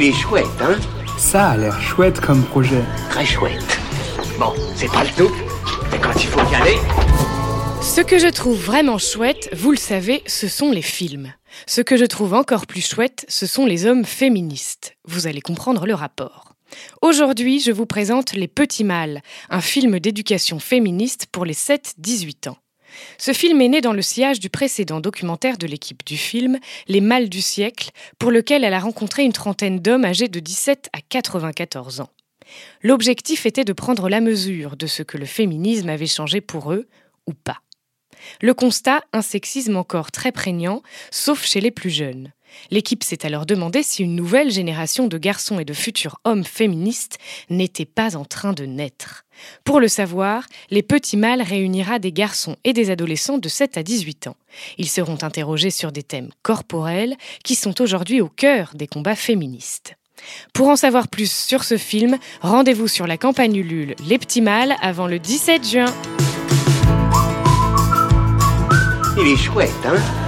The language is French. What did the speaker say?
Il est chouette, hein Ça a l'air chouette comme projet. Très chouette. Bon, c'est pas le tout, mais quand il faut y aller... Ce que je trouve vraiment chouette, vous le savez, ce sont les films. Ce que je trouve encore plus chouette, ce sont les hommes féministes. Vous allez comprendre le rapport. Aujourd'hui, je vous présente Les Petits Mâles, un film d'éducation féministe pour les 7-18 ans. Ce film est né dans le sillage du précédent documentaire de l'équipe du film, Les Mâles du siècle, pour lequel elle a rencontré une trentaine d'hommes âgés de 17 à 94 ans. L'objectif était de prendre la mesure de ce que le féminisme avait changé pour eux, ou pas. Le constat, un sexisme encore très prégnant, sauf chez les plus jeunes. L'équipe s'est alors demandé si une nouvelle génération de garçons et de futurs hommes féministes n'était pas en train de naître. Pour le savoir, Les Petits Mâles réunira des garçons et des adolescents de 7 à 18 ans. Ils seront interrogés sur des thèmes corporels qui sont aujourd'hui au cœur des combats féministes. Pour en savoir plus sur ce film, rendez-vous sur la campagne Ulule Les Petits Mâles avant le 17 juin. Il est chouette, hein?